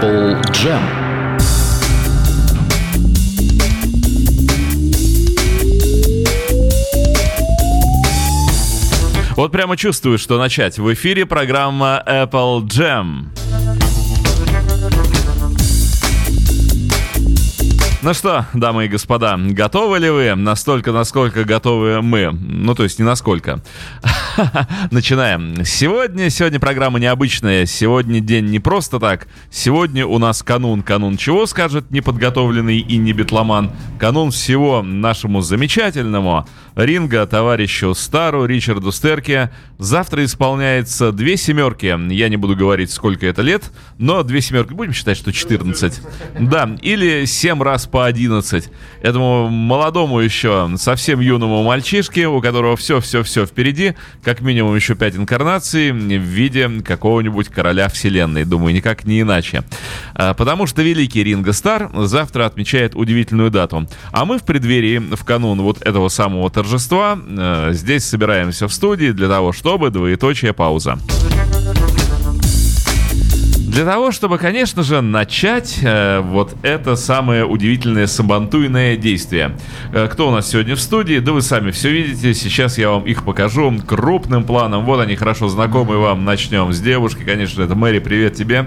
Apple Jam. Вот прямо чувствую, что начать. В эфире программа Apple Jam. Ну что, дамы и господа, готовы ли вы? Настолько, насколько готовы мы. Ну, то есть не насколько. Начинаем. Сегодня, сегодня программа необычная. Сегодня день не просто так. Сегодня у нас канун. Канун чего, скажет неподготовленный и не битломан? Канун всего нашему замечательному ринга товарищу Стару Ричарду Стерке. Завтра исполняется две семерки. Я не буду говорить, сколько это лет, но две семерки, будем считать, что 14. Да, или 7 раз по 11. Этому молодому еще, совсем юному мальчишке, у которого все-все-все впереди, как минимум еще 5 инкарнаций в виде какого-нибудь короля вселенной. Думаю, никак не иначе. А, потому что великий Ринго Стар завтра отмечает удивительную дату. А мы в преддверии, в канун вот этого самого торжества, э, здесь собираемся в студии для того, чтобы двоеточие пауза. Для того, чтобы, конечно же, начать э, вот это самое удивительное сабантуйное действие. Э, кто у нас сегодня в студии? Да вы сами все видите. Сейчас я вам их покажу крупным планом. Вот они хорошо знакомы вам. Начнем с девушки. Конечно, это Мэри. Привет тебе.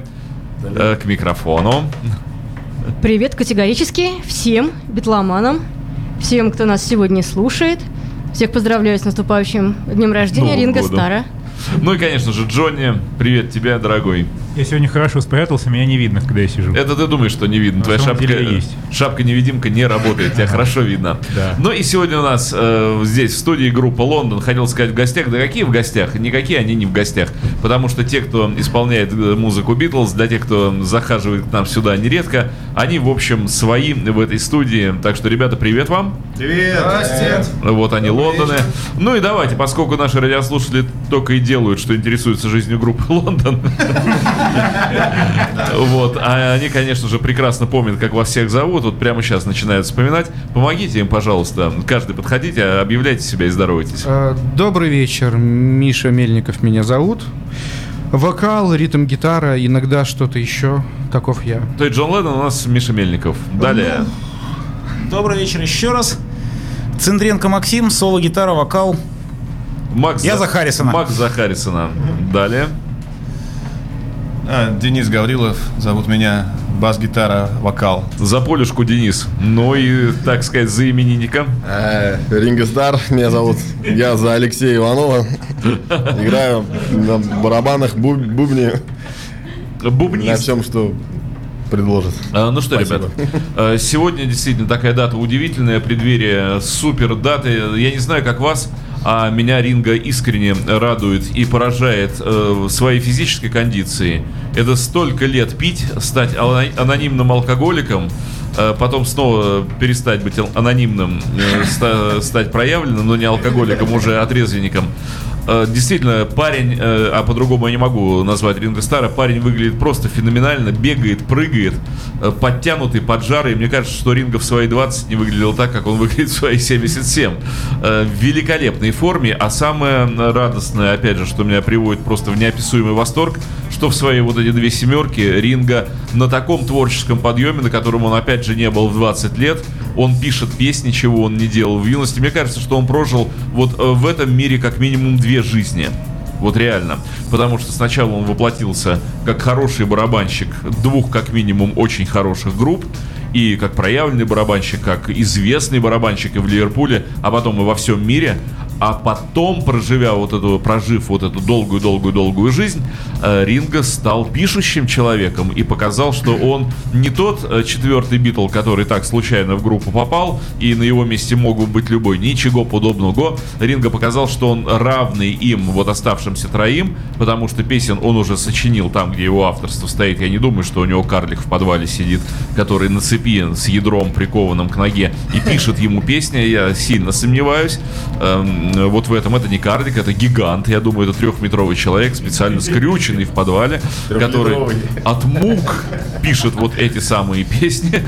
Э, к микрофону. Привет категорически всем битломанам, всем, кто нас сегодня слушает. Всех поздравляю с наступающим днем рождения Новым Ринга годом. Стара. Ну и, конечно же, Джонни. Привет тебе, дорогой. Я сегодня хорошо спрятался, меня не видно, когда я сижу. Это ты думаешь, что не видно. На Твоя шапка, есть. шапка-невидимка не работает, тебя хорошо видно. Да. Ну и сегодня у нас э, здесь в студии группа Лондон, хотел сказать в гостях, да какие в гостях? Никакие они не в гостях, потому что те, кто исполняет э, музыку Битлз, для тех, кто захаживает к нам сюда нередко, они, в общем, свои в этой студии. Так что, ребята, привет вам. Привет! Здрасте! Вот они, Лондоны. Ну и давайте, поскольку наши радиослушатели только и делают, что интересуются жизнью группы Лондон. Вот, а они, конечно же, прекрасно помнят, как вас всех зовут. Вот прямо сейчас начинают вспоминать. Помогите им, пожалуйста. Каждый подходите, объявляйте себя и здоровайтесь. Э, Добрый вечер, Миша Мельников меня зовут. Вокал, ритм, гитара, иногда что-то еще. Таков я. То есть Джон Леннон у нас Миша Мельников. Далее. Добрый вечер еще раз. Центренко Максим, соло-гитара, вокал. Макс Я за Харрисона. Макс за Харрисона. Далее. А, Денис Гаврилов, зовут меня, бас-гитара, вокал. За Полюшку Денис. Ну и, так сказать, за именинника. Э, Ринго Стар, меня зовут. Я за Алексея Иванова. Играю на барабанах, буб- бубне, на Бубнист. всем, что предложит. А, Ну что, Спасибо. ребята, э, сегодня действительно такая дата удивительная, преддверие супер даты. Я не знаю, как вас, а меня Ринга искренне радует и поражает э, своей физической кондицией. Это столько лет пить, стать анонимным алкоголиком, э, потом снова перестать быть анонимным, э, ста- стать проявленным, но не алкоголиком, уже отрезвенником. Э, Действительно, парень, э, а по-другому я не могу назвать Ринго Стара, парень выглядит просто феноменально, бегает, прыгает, э, подтянутый, поджарый. Мне кажется, что Ринго в свои 20 не выглядел так, как он выглядит в свои 77. Э, В великолепной форме, а самое радостное, опять же, что меня приводит просто в неописуемый восторг, что в свои вот эти две семерки Ринга на таком творческом подъеме, на котором он опять же не был в 20 лет, он пишет песни, чего он не делал в юности. Мне кажется, что он прожил вот э, в этом мире как минимум две жизни. Вот реально. Потому что сначала он воплотился как хороший барабанщик двух, как минимум, очень хороших групп. И как проявленный барабанщик, как известный барабанщик и в Ливерпуле, а потом и во всем мире. А потом, проживя вот эту, прожив вот эту долгую-долгую-долгую жизнь, э, Ринго стал пишущим человеком и показал, что он не тот э, четвертый Битл, который так случайно в группу попал, и на его месте мог бы быть любой. Ничего подобного. Ринго показал, что он равный им, вот оставшимся троим, потому что песен он уже сочинил там, где его авторство стоит. Я не думаю, что у него карлик в подвале сидит, который на цепи с ядром прикованным к ноге и пишет ему песни. Я сильно сомневаюсь. Эм, вот в этом это не карлик, это гигант. Я думаю, это трехметровый человек, специально скрюченный в подвале, который от мук пишет вот эти самые песни.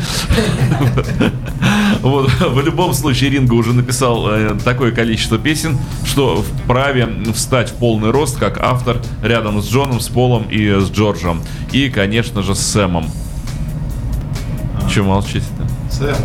Вот, в любом случае, Ринго уже написал э, такое количество песен, что вправе встать в полный рост как автор рядом с Джоном, с Полом и с Джорджем. И, конечно же, с Сэмом. Че молчите-то?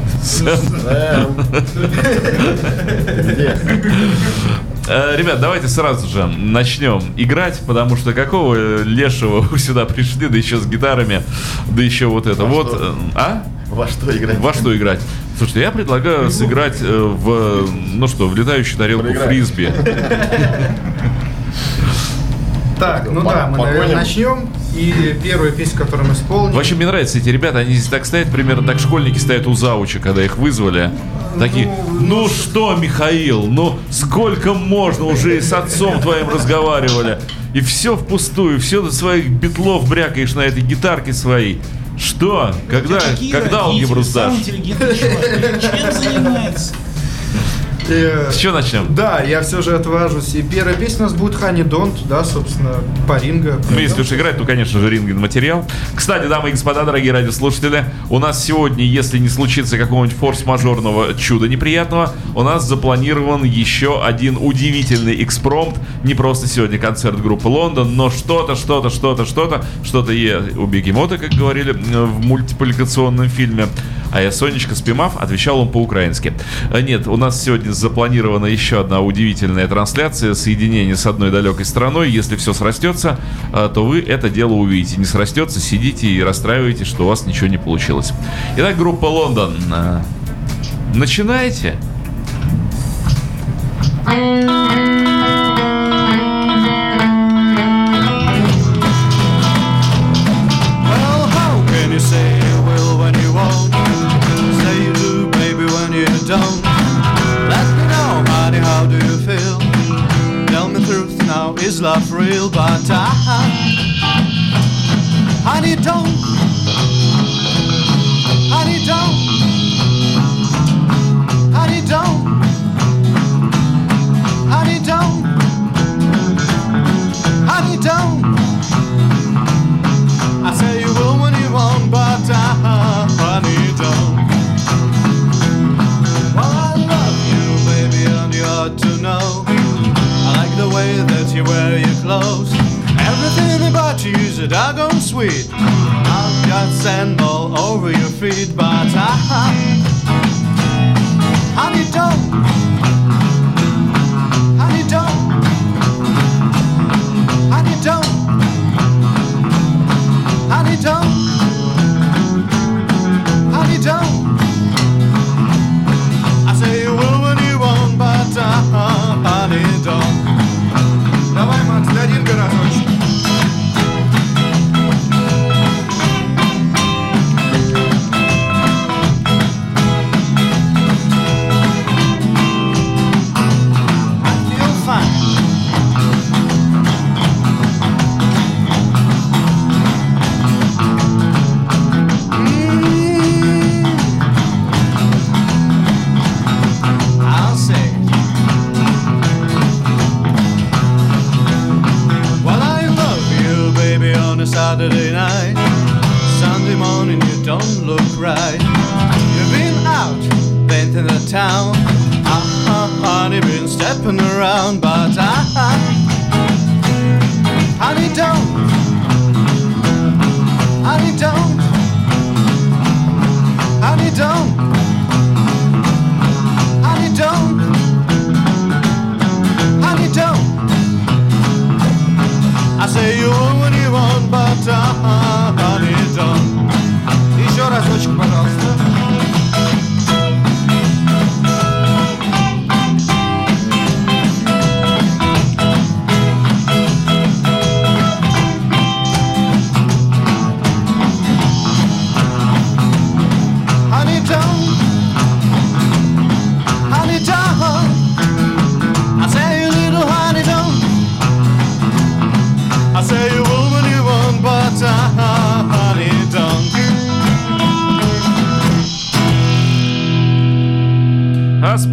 Э, Ребят, давайте сразу же начнем играть, потому что какого лешего вы сюда пришли, да еще с гитарами, да еще вот это. Во вот, что? э, а? Во что играть? Во что играть? Слушайте, я предлагаю сыграть э, в, ну что, в летающую тарелку Проиграть. фрисби. Так, ну да, мы, наверное, начнем. И первую песню, которую мы исполним... Вообще, мне нравятся эти ребята, они здесь так стоят, примерно так школьники стоят у зауча, когда их вызвали. Такие, ну что, Михаил, ну сколько можно, уже и с отцом твоим разговаривали. И все впустую, все до своих битлов брякаешь на этой гитарке своей. Что? Когда, когда сдашь? интеллигентный человек. Чем занимается? Э, С чего начнем? Да, я все же отважусь. И первая песня у нас будет Honey Don't, да, собственно, по ринга. Ну, если уж играть, то, конечно же, ринген материал. Кстати, дамы и господа, дорогие радиослушатели, у нас сегодня, если не случится какого-нибудь форс-мажорного чуда неприятного, у нас запланирован еще один удивительный экспромт. Не просто сегодня концерт группы Лондон, но что-то, что-то, что-то, что-то, что-то е у Бегемота, как говорили э, в мультипликационном фильме. А я, Сонечка Спимав, отвечал он по-украински. Э, Нет, у нас сегодня запланирована еще одна удивительная трансляция, соединение с одной далекой страной. Если все срастется, э, то вы это дело увидите. Не срастется, сидите и расстраиваетесь, что у вас ничего не получилось. Итак, группа Лондон. э, Начинайте. Is love real? But I, honey, don't. Honey, don't. Honey, don't. Honey, don't. Honey, don't. I say way that you wear your clothes. Everything about you is a doggone sweet. I've got sand all over your feet, but I honey don't.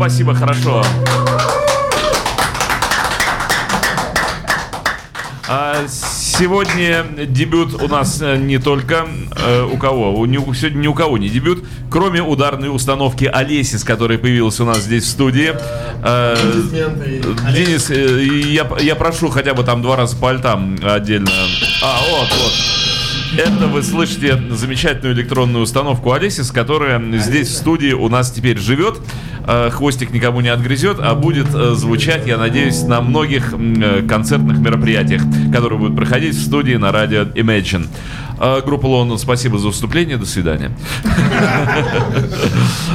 Спасибо, хорошо. А сегодня дебют у нас э, не только э, у кого, у, у- сегодня ни у кого не дебют, кроме ударной установки Олеси, с которой появилась у нас здесь в студии. Э, Денис, э, я, я прошу хотя бы там два раза по альтам отдельно. А, вот, вот. Это вы слышите замечательную электронную установку Алисис, которая здесь в студии у нас теперь живет. Э, Хвостик никому не отгрызет, а будет э, звучать, я надеюсь, на многих э, концертных мероприятиях, которые будут проходить в студии на радио Imagine. Э, Группа Лондон, спасибо за выступление, до свидания.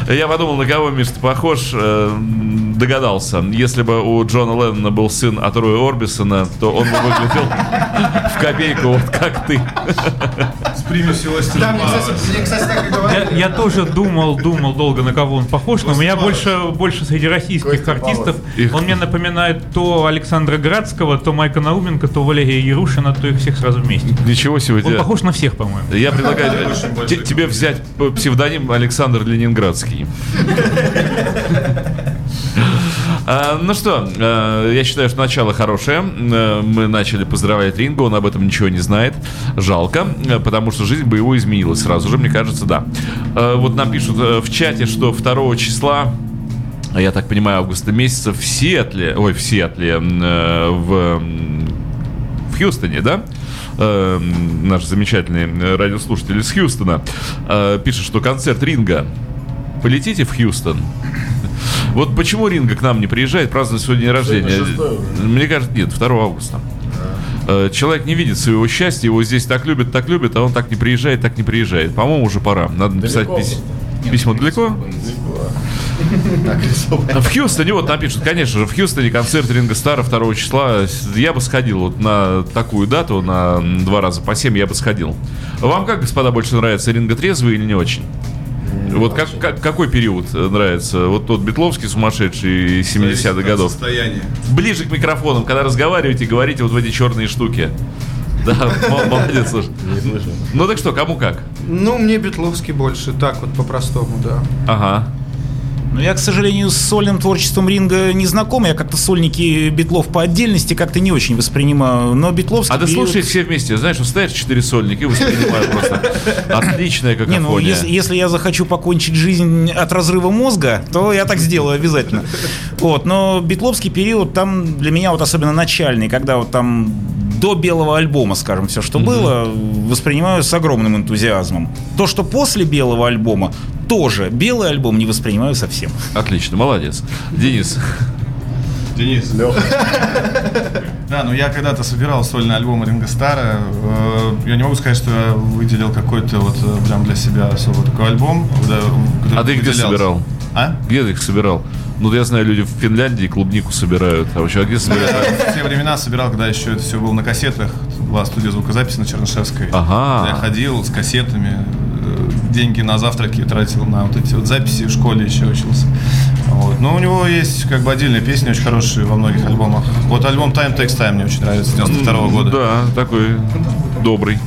Я подумал, на кого, Миш, ты похож, э, догадался. Если бы у Джона Леннона был сын от Роя Орбисона, то он бы выглядел в копейку, вот как ты. С примесью Да, мне, кстати, мне, кстати, так и говорят. Я, я тоже думал, думал долго, на кого он похож, но у меня больше, больше среди российских артистов Их- он мне напоминает то Александра Градского, то Майка Науменко, то Валерия Ярушина, то их всех сразу вместе. Ничего себе. Он похож на всех, по-моему. Я предлагаю те- тебе взять псевдоним Александр Ленинградский. А, Ну что, э, я считаю, что начало хорошее. Мы начали поздравлять Ринго, он об этом ничего не знает. Жалко, э, потому что жизнь бы его изменилась сразу же, мне кажется, да. Э, Вот нам пишут э, в чате, что 2 числа а я так понимаю, августа месяца в Сиэтле, ой, в Сиэтле, э, в, в Хьюстоне, да? Э, Наш замечательный э, радиослушатель из Хьюстона э, пишет, что концерт Ринга. Полетите в Хьюстон. Вот почему Ринга к нам не приезжает, празднует свой день рождения? Мне кажется, нет, 2 августа. Человек не видит своего счастья, его здесь так любят, так любят, а он так не приезжает, так не приезжает. По-моему, уже пора. Надо написать пись- письмо далеко. В Хьюстоне, вот напишут, конечно же, в Хьюстоне концерт Ринга Стара 2 числа. Я бы сходил вот на такую дату, на два раза по 7 я бы сходил. Вам как, господа, больше нравится Ринга трезвый или не очень? Вот как, как- какой период э, нравится? Вот тот Бетловский сумасшедший 70-х годов. Состояние. Ближе к микрофонам, когда разговариваете, говорите вот в эти черные штуки. Да, мо- молодец, слушай. Ну так что, кому как? Ну, мне Бетловский больше, так вот по-простому, да. Ага. Но я, к сожалению, с сольным творчеством Ринга не знаком. Я как-то сольники Битлов по отдельности как-то не очень воспринимаю. Но Битловский А ты период- все вместе, знаешь, стоят четыре сольника и воспринимают просто отличная Не, какофония. ну если, если я захочу покончить жизнь от разрыва мозга, то я так сделаю обязательно. Вот, но битловский период там для меня вот особенно начальный, когда вот там до белого альбома, скажем, все, что было, воспринимаю с огромным энтузиазмом. То, что после белого альбома, тоже белый альбом не воспринимаю совсем. Отлично, молодец. Денис, Денис. Да, ну я когда-то собирал сольный альбом Ринга Стара. Э, Я не могу сказать, что я выделил какой-то вот э, прям для себя особо такой альбом. а ты где собирал? А? Где ты их собирал? Ну, я знаю, люди в Финляндии клубнику собирают. А вообще, а где собирают? В те времена собирал, когда еще это все было на кассетах. Была студия звукозаписи на Чернышевской. Ага. Я ходил с кассетами, э, деньги на завтраки тратил на вот эти вот записи в школе еще учился. Вот. Но у него есть как бы отдельные песни, очень хорошие во многих альбомах. Вот альбом Time Takes Time мне очень нравится, 92 года. Да, такой добрый.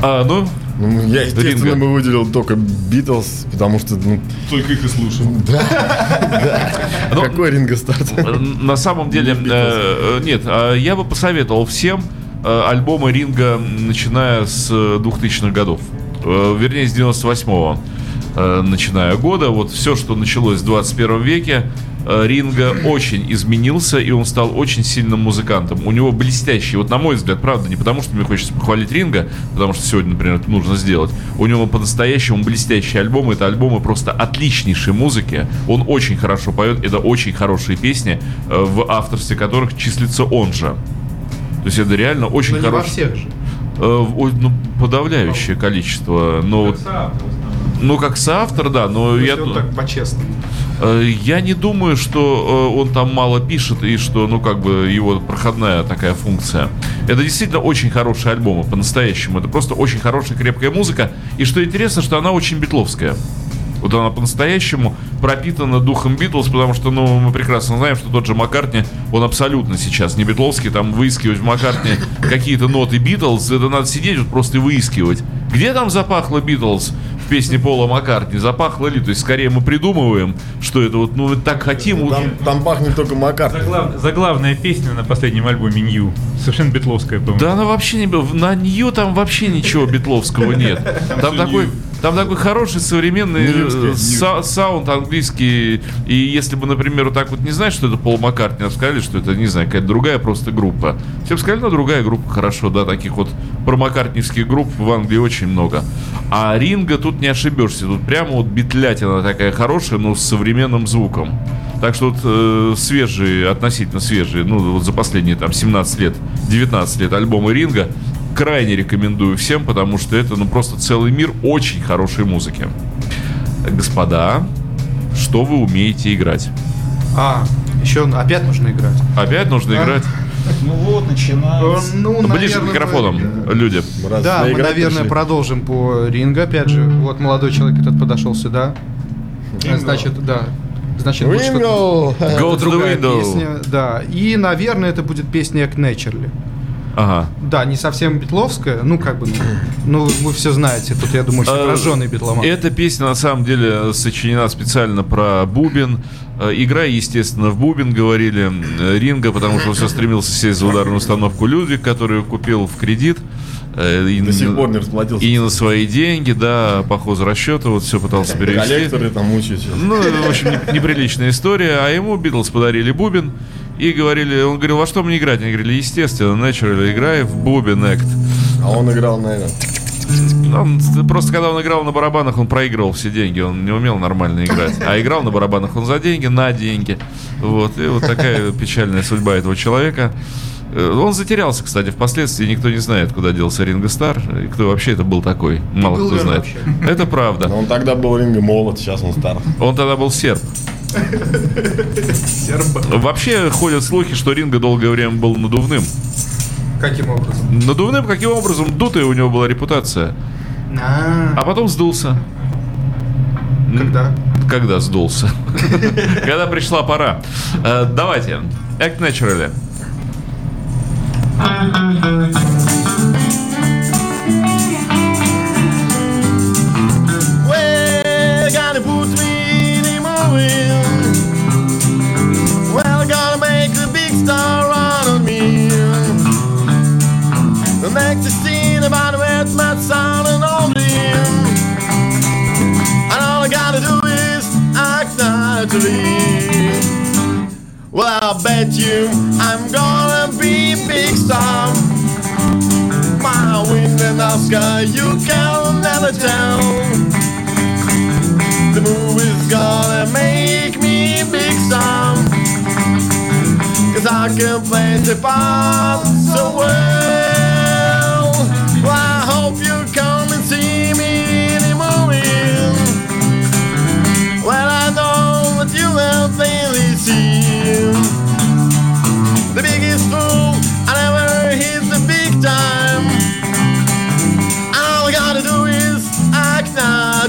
А, ну, Ну, я, естественно, Ринго. бы выделил только Битлз, потому что, ну, Только их и слушал. Ну, какой Ринго Старт? Э, На самом деле, э, э, нет, а я бы посоветовал всем альбомы Ринга, начиная с э, 2000-х годов. Вернее, с 98-го э, начиная года. Вот все, что началось в 21 веке, э, Ринга очень изменился, и он стал очень сильным музыкантом. У него блестящий, вот на мой взгляд, правда, не потому что мне хочется похвалить Ринга, потому что сегодня, например, это нужно сделать. У него по-настоящему блестящие альбомы. Это альбомы просто отличнейшей музыки. Он очень хорошо поет, это очень хорошие песни, э, в авторстве которых числится он же. То есть это реально очень во хороший. всех же. Э, ну, подавляющее количество. Но вот, ну, как соавтор, да, но я, вот так по-честному. э, я не думаю, что э, он там мало пишет и что, ну, как бы его проходная такая функция. Это действительно очень хорошие альбомы, по-настоящему. Это просто очень хорошая, крепкая музыка. И что интересно, что она очень битловская. Вот она по-настоящему пропитана духом Битлз, потому что, ну, мы прекрасно знаем, что тот же Маккартни, он абсолютно сейчас не битловский, там выискивать в Маккартни какие-то ноты Битлз, это надо сидеть вот просто и выискивать. Где там запахло Битлз? Песни Пола Маккартни? Запахло ли? То есть, скорее мы придумываем, что это вот, ну, мы так хотим. Там, там пахнет только Макар. Заглав- Заглавная песня на последнем альбоме Нью. Совершенно битловская, по-моему. Да она вообще не... На нее там вообще ничего битловского нет. Там такой... Там такой хороший современный э, са- саунд английский. И если бы, например, вот так вот не знаешь, что это Пол Маккартни, а сказали, что это, не знаю, какая-то другая просто группа. Все бы сказали, ну, другая группа, хорошо, да, таких вот промаккартневских групп в Англии очень много. А Ринга тут не ошибешься. Тут прямо вот битлятина такая хорошая, но с современным звуком. Так что вот э, свежие, относительно свежие, ну вот за последние там 17 лет, 19 лет альбомы Ринга крайне рекомендую всем, потому что это ну просто целый мир очень хорошей музыки. Господа, что вы умеете играть? А, еще опять нужно играть. Опять нужно А. играть? Ну вот, начинается. Ну, Ближе к микрофонам, люди. Раз Да, мы, наверное, пришли. продолжим по рингу, опять же. Вот молодой человек этот подошел сюда. Значит, да. Значит, будет что-то-! Go to the другая window. песня, да. И, наверное, это будет песня Act Naturally. Ага. Да, не совсем битловская, ну, как бы, ну, вы все знаете, тут, я думаю, все Э, прожженный битломан. Эта песня на самом деле сочинена специально про бубен. Э, Игра, естественно, в бубен говорили Ринга, потому что он все стремился сесть за ударную установку Людвиг, которую купил в кредит. Э, И, До сих не- пор не расплатился. и не на свои деньги, да, по хозрасчету, вот все пытался перевести. Коллекторы там сейчас. Ну, в общем, не- неприличная история. А ему Битлз подарили бубен и говорили, он говорил, во что мне играть? Они говорили, естественно, Natural, играй в бубен Act. А он играл, наверное. Он, просто когда он играл на барабанах, он проигрывал все деньги, он не умел нормально играть. А играл на барабанах он за деньги, на деньги. Вот, и вот такая печальная судьба этого человека. Э, Он затерялся, кстати, впоследствии никто не знает, куда делся Ринго Стар, и кто вообще это был такой. Мало был кто знает. вообще? Это правда. Но он тогда был Ринго молод, сейчас он стар. Он тогда был серб. Вообще ходят слухи, что Ринго долгое время был надувным. Каким образом? Надувным каким образом? Дутая у него была репутация. А, А потом сдулся. когда? Когда сдулся? Когда пришла пора. Э, Давайте. Act Naturally. Well, I bet you I'm gonna be big star. My wind and Oscar, you can never tell. The movie's gonna make me big star. Cause I can play the part so well.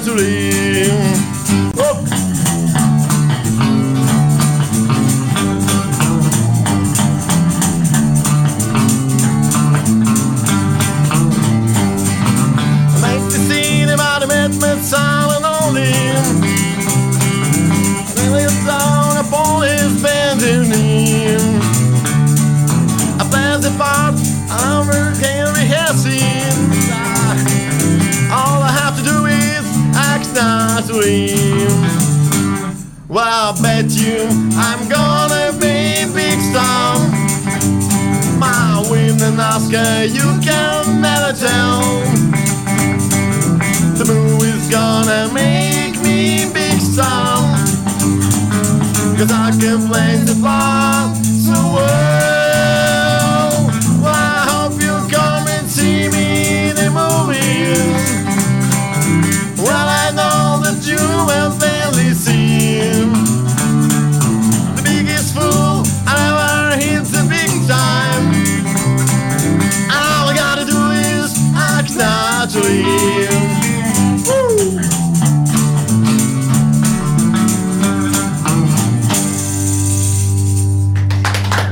to leave. Naturally. Well, I bet you I'm gonna be big star. My win and Oscar, you can never tell. The movie's gonna make me big star. Cause I can play the part so well. Базуил.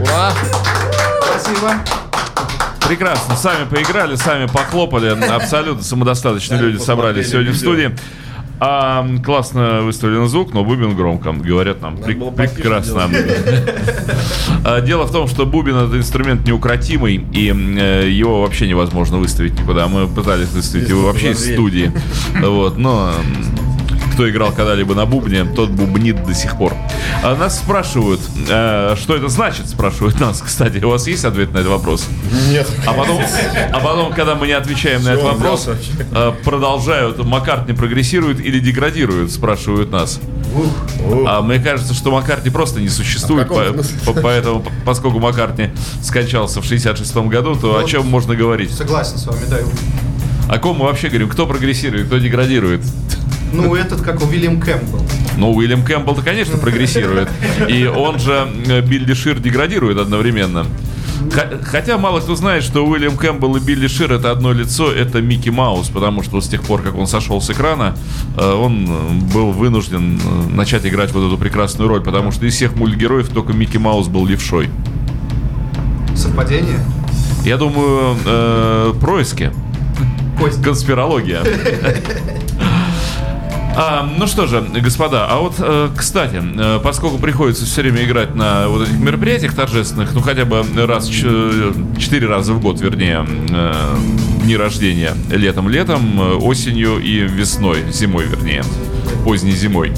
Ура! Спасибо. Прекрасно. Сами поиграли, сами похлопали. Абсолютно самодостаточные люди собрались сегодня в студии. А, классно выставлен звук, но бубен громко, говорят нам. Потише прекрасно. А, Дело в том, что бубен это инструмент неукротимый, и э, его вообще невозможно выставить никуда. Мы пытались выставить его вообще из студии. Вот, но кто играл когда-либо на бубне, тот бубнит до сих пор. А Нас спрашивают, э, что это значит, спрашивают нас. Кстати, у вас есть ответ на этот вопрос? Нет. А потом, а потом, когда мы не отвечаем на этот вопрос, э, продолжают, Маккартни прогрессирует или деградирует, спрашивают нас. Ух. А мне кажется, что Маккартни просто не существует, А по- по- поэтому, поскольку Маккартни скончался в 66 году, то о чем можно говорить? Согласен с вами, да. О ком мы вообще говорим? Кто прогрессирует, кто деградирует? Ну, этот, как у Вильям Кэмпбелл. Ну, Уильям Кэмпбелл-то, конечно, прогрессирует. И он же, э, Билли Шир, деградирует одновременно. Хотя мало кто знает, что Уильям Кэмпбелл и Билли Шир это одно лицо, это Микки Маус, потому что с тех пор, как он сошел с экрана, э, он э, был вынужден начать играть вот эту прекрасную роль, потому что из всех мультгероев только Микки Маус был левшой. Совпадение? Я думаю, э, происки. Кость. Конспирология. А, ну что же, господа, а вот, э, кстати, э, поскольку приходится все время играть на вот этих мероприятиях торжественных, ну хотя бы раз, четыре раза в год, вернее, э, дни рождения, летом-летом, э, осенью и весной, зимой, вернее, поздней зимой.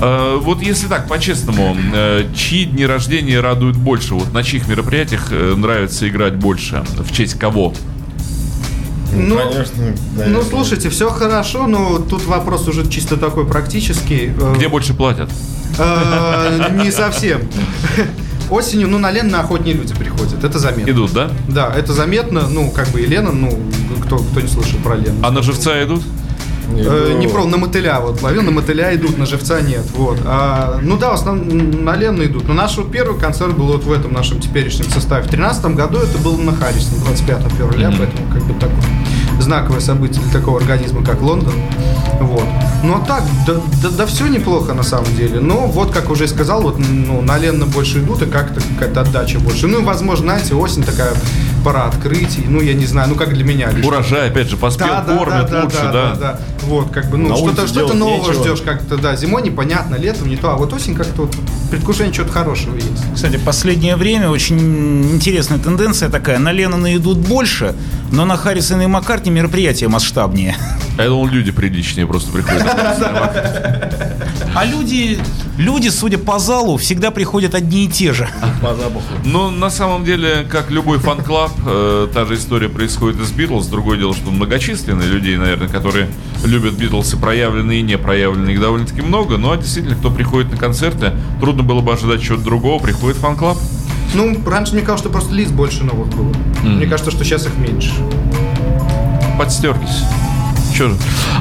Э, Вот если так, по-честному, э, чьи дни рождения радуют больше? Вот на чьих мероприятиях э, нравится играть больше? В честь кого? Ну, Конечно. ну, слушайте, все хорошо, но тут вопрос уже чисто такой практический. Э, Где больше платят? э, Не совсем. Осенью, ну, на Лен на охотнее люди приходят, это заметно. Идут, да? Да, это заметно, ну, как бы и Лена, ну, кто, кто не слышал про Лену. А на живца идут? Э, Ну, не про, на мотыля вот ловил, на мотыля идут, на живца нет, вот. А, ну да, в основном на Лену идут. Но наш вот первый концерт был вот в этом нашем теперешнем составе. В 2013 году это было на Харрисон, 25 февраля, поэтому как бы такое знаковое событие для такого организма, как Лондон. Вот. А так, да, да, да все неплохо на самом деле. Но вот, как уже сказал, вот ну, на Ленно больше идут, и как-то какая-то отдача больше. Ну и, возможно, знаете, осень такая пора открытий. Ну, я не знаю, ну как для меня. лично. Урожай, опять же, поспел, кормят лучше, да. Вот, как бы, ну, что-то что нового нечего. ждешь как-то, да. Зимой непонятно, летом не то, а вот осень как-то вот предвкушение чего-то хорошего есть. Кстати, последнее время очень интересная тенденция такая. На Леннона идут больше, но на Харрисона и Маккартни мероприятия масштабнее. А я думал, люди приличнее просто приходят. А люди, люди, судя по залу, всегда приходят одни и те же. По запаху. Но на самом деле, как любой фан-клаб, э, та же история происходит и с Битлз. Другое дело, что многочисленные людей, наверное, которые любят Битлз и проявленные, и не проявленные, их довольно-таки много. Но действительно, кто приходит на концерты, трудно было бы ожидать чего-то другого. Приходит фан-клаб. Ну, раньше мне казалось, что просто лиц больше новых было. Мне кажется, что сейчас их меньше. Подстерлись. Че же?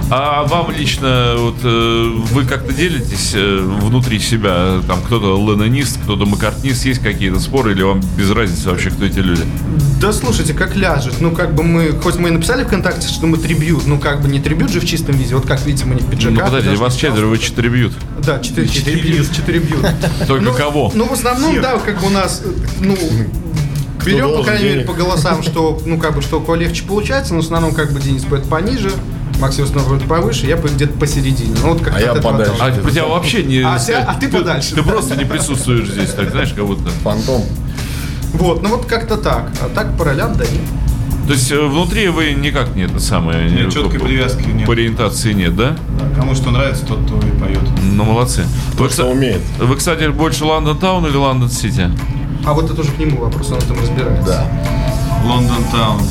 А вам лично, вот э, вы как-то делитесь э, внутри себя? Там кто-то ленонист, кто-то маккартнист, есть какие-то споры, или вам без разницы вообще, кто эти люди? Да слушайте, как ляжет. Ну, как бы мы, хоть мы и написали ВКонтакте, что мы трибют, ну, как бы не трибют же в чистом виде. Вот как видите, мы не в пиджаках. Ну, подождите, вас четверо, вы четыре бьют. Да, четыре, четыре бьют, четыре бьют. Только Ну, кого? Ну, в основном, да, как бы у нас, ну, берем, по крайней мере, по голосам, что, ну, как бы, что у кого легче получается, но в основном, как бы, Денис будет пониже, Максим снова будет повыше, я где-то посередине. Ну, вот как А я подальше. А у тебя вообще не... А тебя- а ты подальше, Ты просто не присутствуешь здесь, так знаешь, как будто. Фантом. Вот, ну вот как-то так. А так по ролям, да нет. То есть э, внутри вы никак нет, это самое... Нет, не- четкой по- привязки нет. По ориентации нет, да? Да, Кому что нравится, тот то и поет. Ну, молодцы. Вы, Кто кста- умеет. вы, кстати, больше Лондон Таун или Лондон Сити? А вот это уже к нему вопрос, он этом разбирается. Да. Лондон Таун.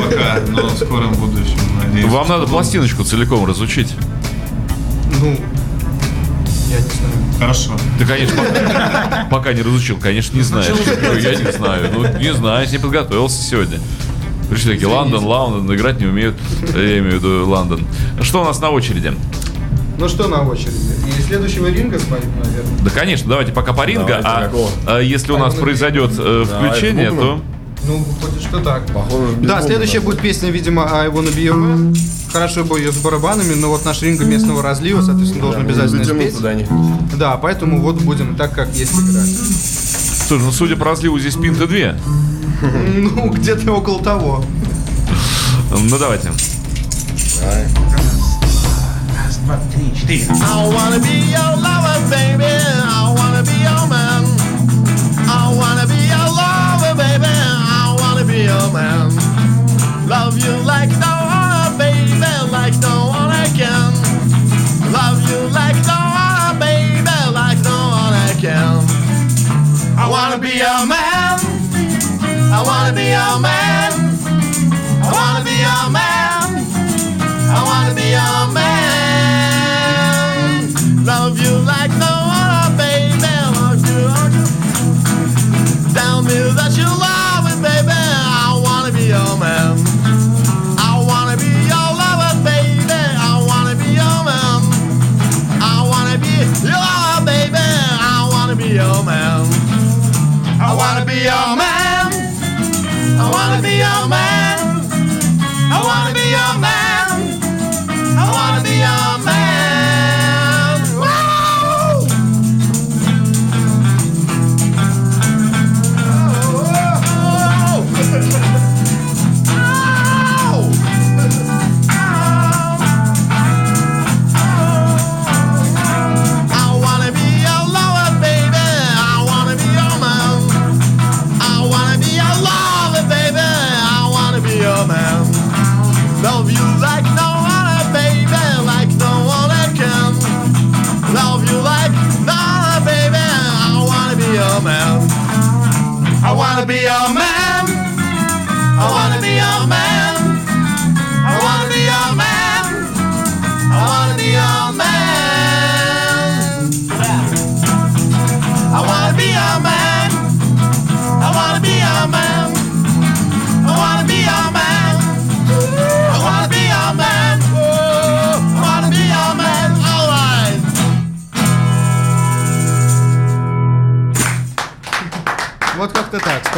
Пока, но в скором будущем, надеюсь. Вам надо пластиночку целиком разучить. Ну, я не знаю. Хорошо. Ты, конечно, пока, пока не разучил, конечно, не знаешь. Ну, я не знаю. Ну, не знаю, не подготовился сегодня. Пришли такие, Лондон, Лондон, играть не умеют. Я имею в виду Лондон. Что у нас на очереди? Ну что на очереди? И следующего ринга смотреть, наверное. Да, конечно, давайте пока по ринга, Давайте, а, а если у нас произойдет э, включение, с то... Ну, выходит, что так. Похоже, без Да, следующая будет песня, видимо, I Wanna Be Your Man. Хорошо бы ее с барабанами, но вот наш ринга местного разлива, соответственно, должен Да, обязательно спеть. до них. Да, поэтому вот будем так, как есть играть. Слушай, ну судя по разливу, здесь пинты две. Ну, где-то около того. Ну давайте. Раз, два, три, четыре. I wanna be your lover, baby. I wanna be your man. Be your man. Love you like no other, baby, like no other can. Love you like no other, baby, like no other can. I wanna be your man. I wanna be your man. I wanna be your man. I wanna be your man. Love you like no other, baby. Love you, love. Tell me that you love your man. I wanna be your lover, baby. I wanna be your man. I wanna be your lover, baby. I wanna be your man. I wanna be your man. I wanna be your man.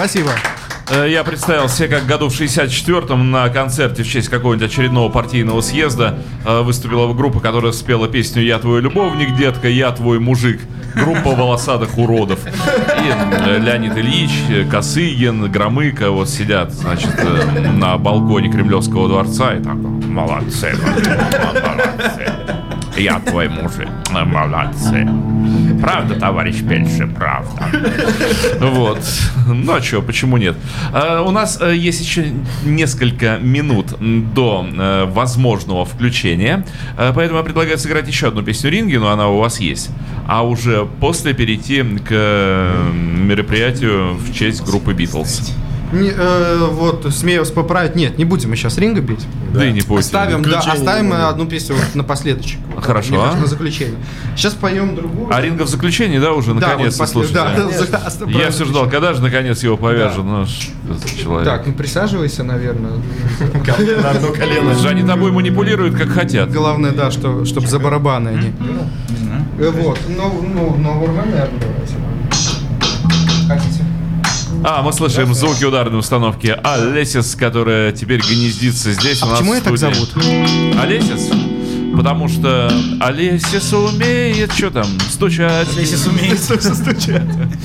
Спасибо. Э, Я представил себе, как году в 64-м на концерте в честь какого-нибудь очередного партийного съезда э, выступила группа, которая спела песню «Я твой любовник, детка, я твой мужик». Группа волосатых уродов. И э, Леонид Ильич, Косыгин, Громыко вот сидят, значит, на балконе Кремлевского дворца и так «Молодцы, молодцы, я твой мужик, молодцы». Правда, товарищ Пельши, правда. Вот. Ну а что, почему нет? А, у нас э, есть еще несколько минут до э, возможного включения, Э, поэтому я предлагаю сыграть еще одну песню Ринги, но она у вас есть. А уже после перейти к э, мероприятию в честь группы Битлз. Не, э, вот, смею вас поправить. Нет, не будем мы сейчас ринга бить. Да, и не будете. Оставим, да, оставим будем. одну песню вот напоследочек. Вот, Хорошо. мне кажется, на заключение. Сейчас поем другую. А Ринга в заключении, да, уже Да, наконец-то, вот после- слушайте. да, а? за- Я все ждал, когда же наконец его повяжут. Ну, ш- человек. Так, ну присаживайся, наверное. На одно колено. Же они тобой манипулируют, как хотят. Главное, да, что, чтобы за барабаны они. Э, Вот, ну, ну, ну, Урман, наверное, давайте. Хотите? А, мы слышим звуки ударной установки Алесис, которая теперь гнездится здесь у А нас почему ее так зовут? Алесис? Потому что Алесис умеет, что там, стучать. Если сумеет.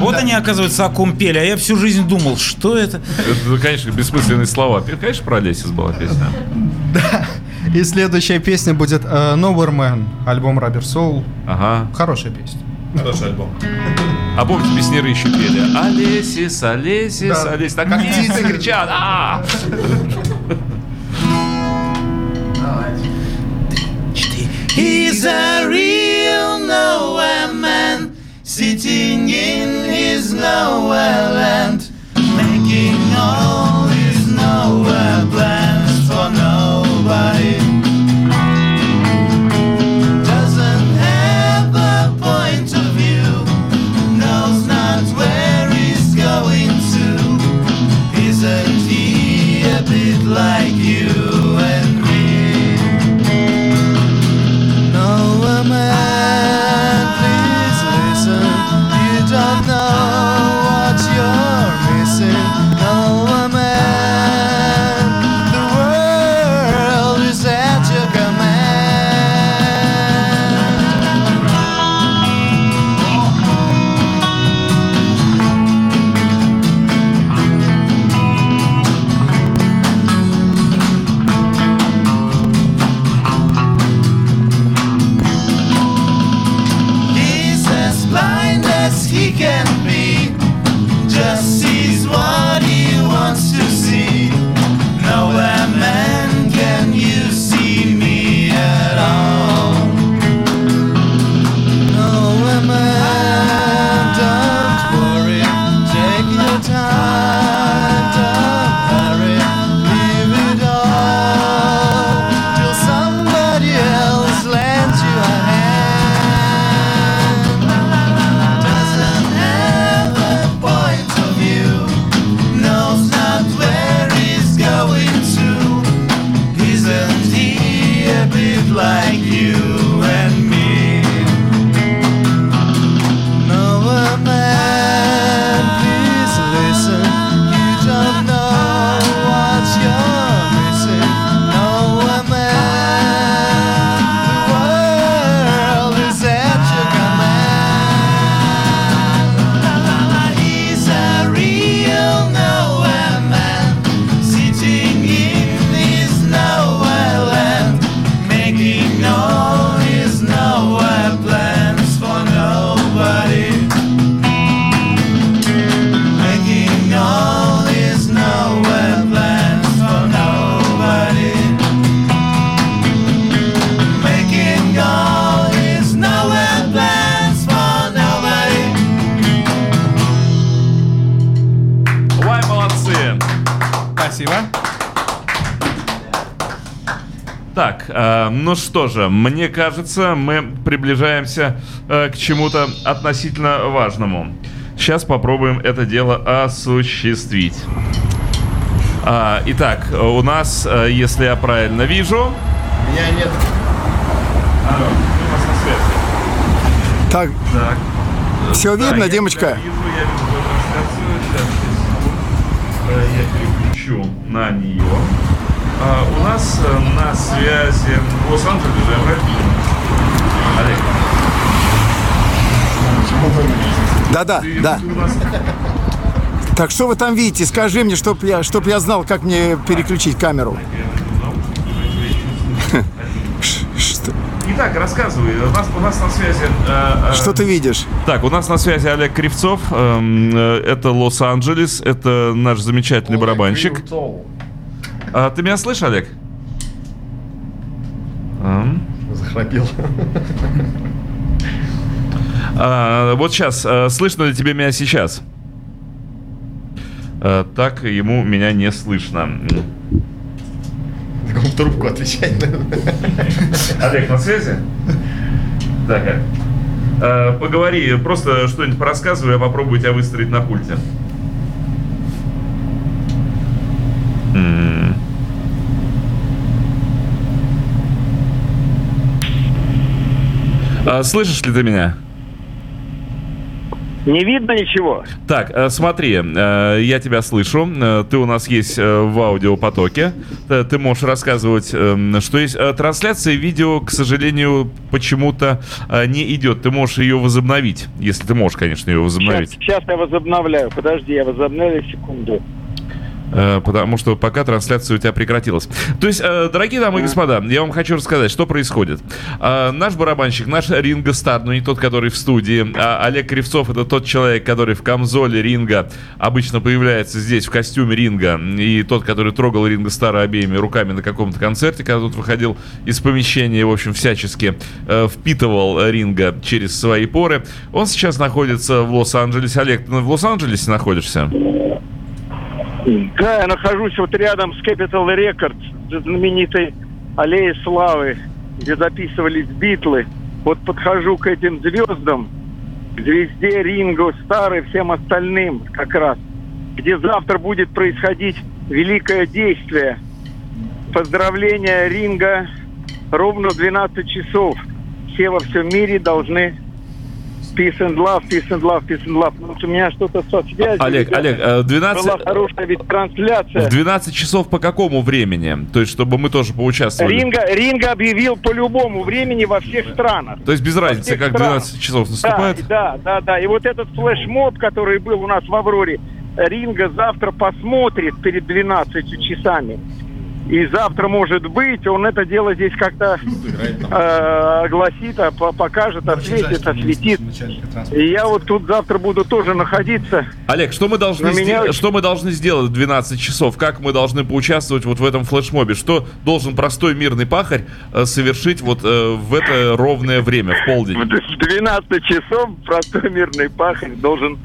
Вот они, оказывается, о ком пели, а я всю жизнь думал, что это? Это, конечно, бессмысленные слова. Конечно, про Алесис была песня. И следующая песня будет э, Nowhere Man, альбом Rubber Soul. Ага. Хорошая песня. Хороший альбом. А помните, песнеры еще пели Алесис, Алесис, Да. Алесис. Так Как птицы птицы. кричат. А! He's a real nowhere man, sitting in his nowhere land, making all his nowhere plans for nobody. Мне кажется, мы приближаемся э, к чему-то относительно важному. Сейчас попробуем это дело осуществить. А, итак, у нас, э, если я правильно вижу... Меня нет. Алло, у нас на связи. Так, Так. все Да, видно, я Димочка? тебя Вижу, я вижу трансляцию. Сейчас, Я переключу на нее. А, у нас э, на связи Лос-Анджелес? Олег, Да-да, ты, да. ты нас Так что вы там видите? Скажи мне, чтоб я, чтоб я знал, как мне переключить камеру. Что, Итак, рассказывай. У нас, у нас на связи... э, э, что ты видишь? Так, у нас на связи Олег Кривцов. Эм, э, Это Лос-Анджелес. Это наш замечательный барабанщик. А, ты меня слышишь, Олег? Захрапел. А, вот сейчас, э, слышно ли тебе меня сейчас? Э, так ему меня не слышно. Так он в трубку отвечает. Олег, на связи? Так, э, э, поговори, просто что-нибудь порассказывай, я попробую тебя выстроить на пульте. А, Слышишь ли ты меня? Не видно ничего. Так, э, смотри, э, я тебя слышу. Э, Ты у нас есть в аудиопотоке. Ты можешь рассказывать, э, что есть. Трансляция видео, к сожалению, почему-то не идет. Ты можешь ее возобновить, если ты можешь, конечно, ее Сейчас, возобновить. сейчас я возобновляю. Подожди, я возобновляю секунду. Э, Потому что пока трансляция у тебя прекратилась. То есть, э, дорогие дамы и господа, я вам хочу рассказать, что происходит. Э, Наш барабанщик, наш Ринго Стар, ну не тот, который в студии, а Олег Кривцов это тот человек, который в камзоле Ринга обычно появляется здесь в костюме Ринга, и тот, который трогал Ринго Стара обеими руками на каком-то концерте, когда тут выходил из помещения, в общем, всячески впитывал Ринга через свои поры. Он сейчас находится в Лос-Анджелесе. Олег, ты в Лос-Анджелесе находишься? Да, я нахожусь вот рядом с Capital Records, знаменитой аллеей славы, где записывались битлы. Вот подхожу к этим звездам, к звезде Ринго, Старой, всем остальным как раз, где завтра будет происходить великое действие. Поздравления Ринга ровно в 12 часов. Все во всем мире должны peace and love, peace and love, peace and love. Потому что у меня что-то со связью. Олег. Олег, э, 12... Была хорошая ведь трансляция. В 12 часов по какому времени? То есть, чтобы мы тоже поучаствовали. Ринга, Ринга объявил по любому времени во всех странах. То есть без разницы, как странах. 12 часов наступает? Да, да, да, да. И вот этот флешмоб, который был у нас в Авроре, Ринга завтра посмотрит перед 12 часами. И завтра, может быть, он это дело здесь как-то э, огласит, а по- покажет, осветит, осветит. И я вот тут завтра буду тоже находиться. Олег, что мы должны меня очень- Что мы должны сделать в 12 часов? Как мы должны поучаствовать вот в этом флешмобе? Что должен простой мирный пахарь э, совершить вот э, в это ровное время, в полдень? В 12 часов простой мирный пахарь должен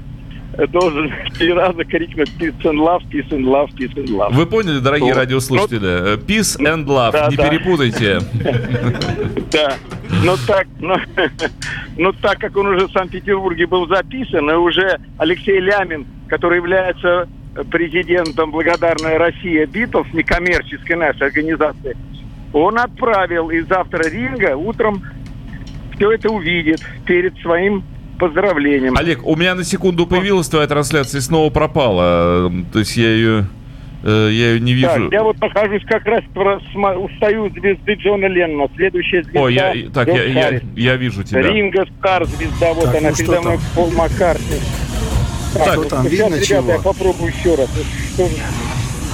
должен три раза крикнуть peace and love, peace and love, peace and love. Вы поняли, дорогие Вот. радиослушатели? Э, Peace and love, Да, не да. перепутайте. Да. Но так, но, но так как он уже в Санкт-Петербурге был записан, и уже Алексей Лямин, который является президентом Благодарная Россия Битлз, некоммерческой нашей организации, он отправил, и завтра Ринга утром все это увидит перед своим поздравлением. Олег, у меня на секунду появилась твоя трансляция и снова пропала. Э, То есть я ее, э, я ее не вижу. Так, я вот нахожусь как раз, устаю звезды Джона Леннона. Следующая звезда. Ой, я, так, я, я, я вижу тебя. Ринго Стар, звезда, вот Так, она ну передо мной, там? Пол Маккартни. Так, вот там сейчас, видно ребята, чего? я попробую еще раз.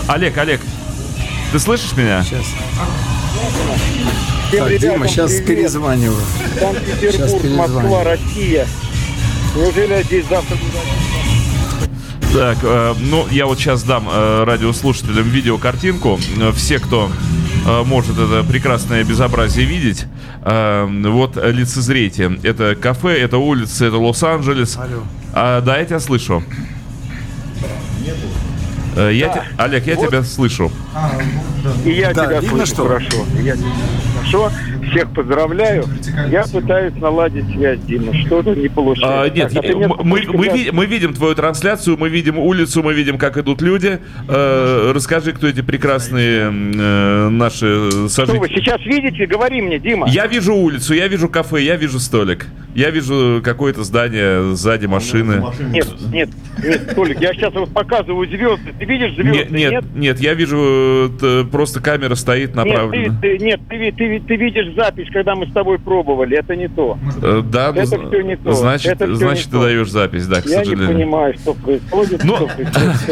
Олег, Олег, ты слышишь меня? Сейчас. Всем Так, ребятам Дима, сейчас привет. перезваниваю. Сейчас Санкт-Петербург, перезвоню. Москва, Россия. Неужели я здесь завтра? Так, э, ну я вот сейчас дам э, радиослушателям видеокартинку. Э, Все, кто э, может это прекрасное безобразие видеть, э, вот лицезрейте. Это кафе, это улица, это Лос-Анджелес. Алло. А, да, я тебя слышу. Э, Я те- Олег, я тебя слышу. И я Да, тебя видно, слышу что? хорошо. И Я тебя слышу хорошо. Всех поздравляю. Я пытаюсь наладить связь, Дима. Что-то не получается. А, нет, Так, а мы, мы, мы мы видим твою трансляцию, мы видим улицу, мы видим, как идут люди. Э, расскажи, кто эти прекрасные э, наши Что вы сожители. сейчас видите? Говори мне, Дима. Я вижу улицу, я вижу кафе, я вижу столик. Я вижу какое-то здание сзади машины. Нет, нет, нет, Толик, я сейчас вот показываю звезды. Ты видишь звезды? Нет, нет, нет, я вижу, э, просто камера стоит Нет, ты, направлена. ты- нет ты, ты ты видишь запись, когда мы с тобой пробовали. Это не то. Э, Да, ну, Это зна- всё не то. значит, Это значит не ты то. даешь запись, да, к Я не сожалению. понимаю, что происходит. Ну, что происходит.